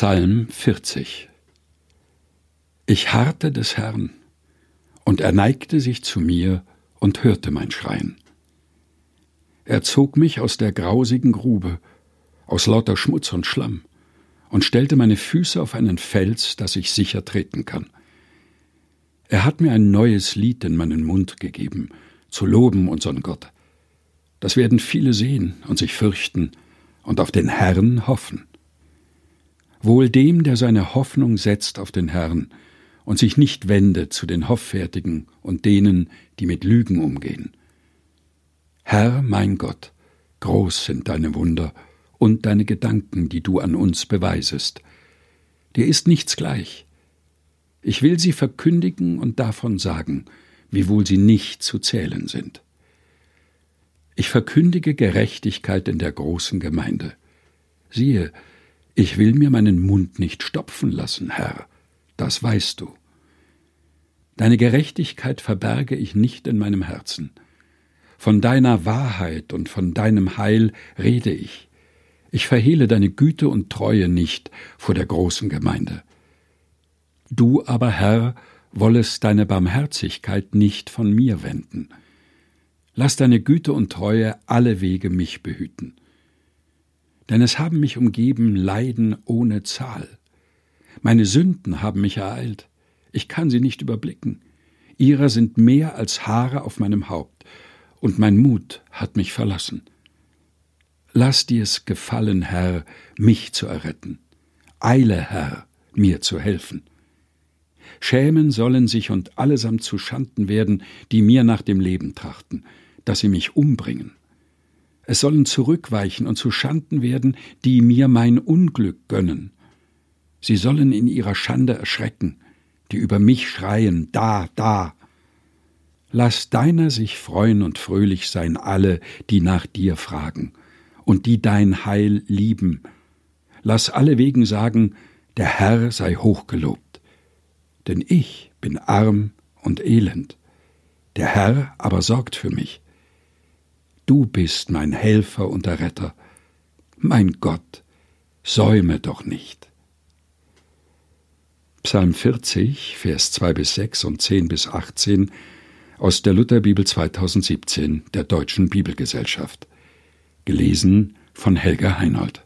Psalm 40 Ich harrte des Herrn, und er neigte sich zu mir und hörte mein Schreien. Er zog mich aus der grausigen Grube, aus lauter Schmutz und Schlamm, und stellte meine Füße auf einen Fels, dass ich sicher treten kann. Er hat mir ein neues Lied in meinen Mund gegeben, zu loben unseren Gott. Das werden viele sehen und sich fürchten und auf den Herrn hoffen. Wohl dem, der seine Hoffnung setzt auf den Herrn und sich nicht wendet zu den Hoffärtigen und denen, die mit Lügen umgehen. Herr mein Gott, groß sind deine Wunder und deine Gedanken, die du an uns beweisest. Dir ist nichts gleich. Ich will sie verkündigen und davon sagen, wiewohl sie nicht zu zählen sind. Ich verkündige Gerechtigkeit in der großen Gemeinde. Siehe, ich will mir meinen Mund nicht stopfen lassen, Herr, das weißt du. Deine Gerechtigkeit verberge ich nicht in meinem Herzen. Von deiner Wahrheit und von deinem Heil rede ich. Ich verhehle deine Güte und Treue nicht vor der großen Gemeinde. Du aber, Herr, wollest deine Barmherzigkeit nicht von mir wenden. Lass deine Güte und Treue alle Wege mich behüten denn es haben mich umgeben Leiden ohne Zahl. Meine Sünden haben mich ereilt, ich kann sie nicht überblicken. Ihrer sind mehr als Haare auf meinem Haupt, und mein Mut hat mich verlassen. Lass dir's gefallen, Herr, mich zu erretten. Eile, Herr, mir zu helfen. Schämen sollen sich und allesamt zu Schanden werden, die mir nach dem Leben trachten, dass sie mich umbringen. Es sollen zurückweichen und zu Schanden werden, die mir mein Unglück gönnen. Sie sollen in ihrer Schande erschrecken, die über mich schreien, da, da. Lass deiner sich freuen und fröhlich sein alle, die nach dir fragen und die dein Heil lieben. Lass alle wegen sagen, der Herr sei hochgelobt. Denn ich bin arm und elend, der Herr aber sorgt für mich. Du bist mein Helfer und Erretter. Mein Gott, säume doch nicht. Psalm 40, Vers 2 bis 6 und 10 bis 18 aus der Lutherbibel 2017 der Deutschen Bibelgesellschaft. Gelesen von Helga Heinold.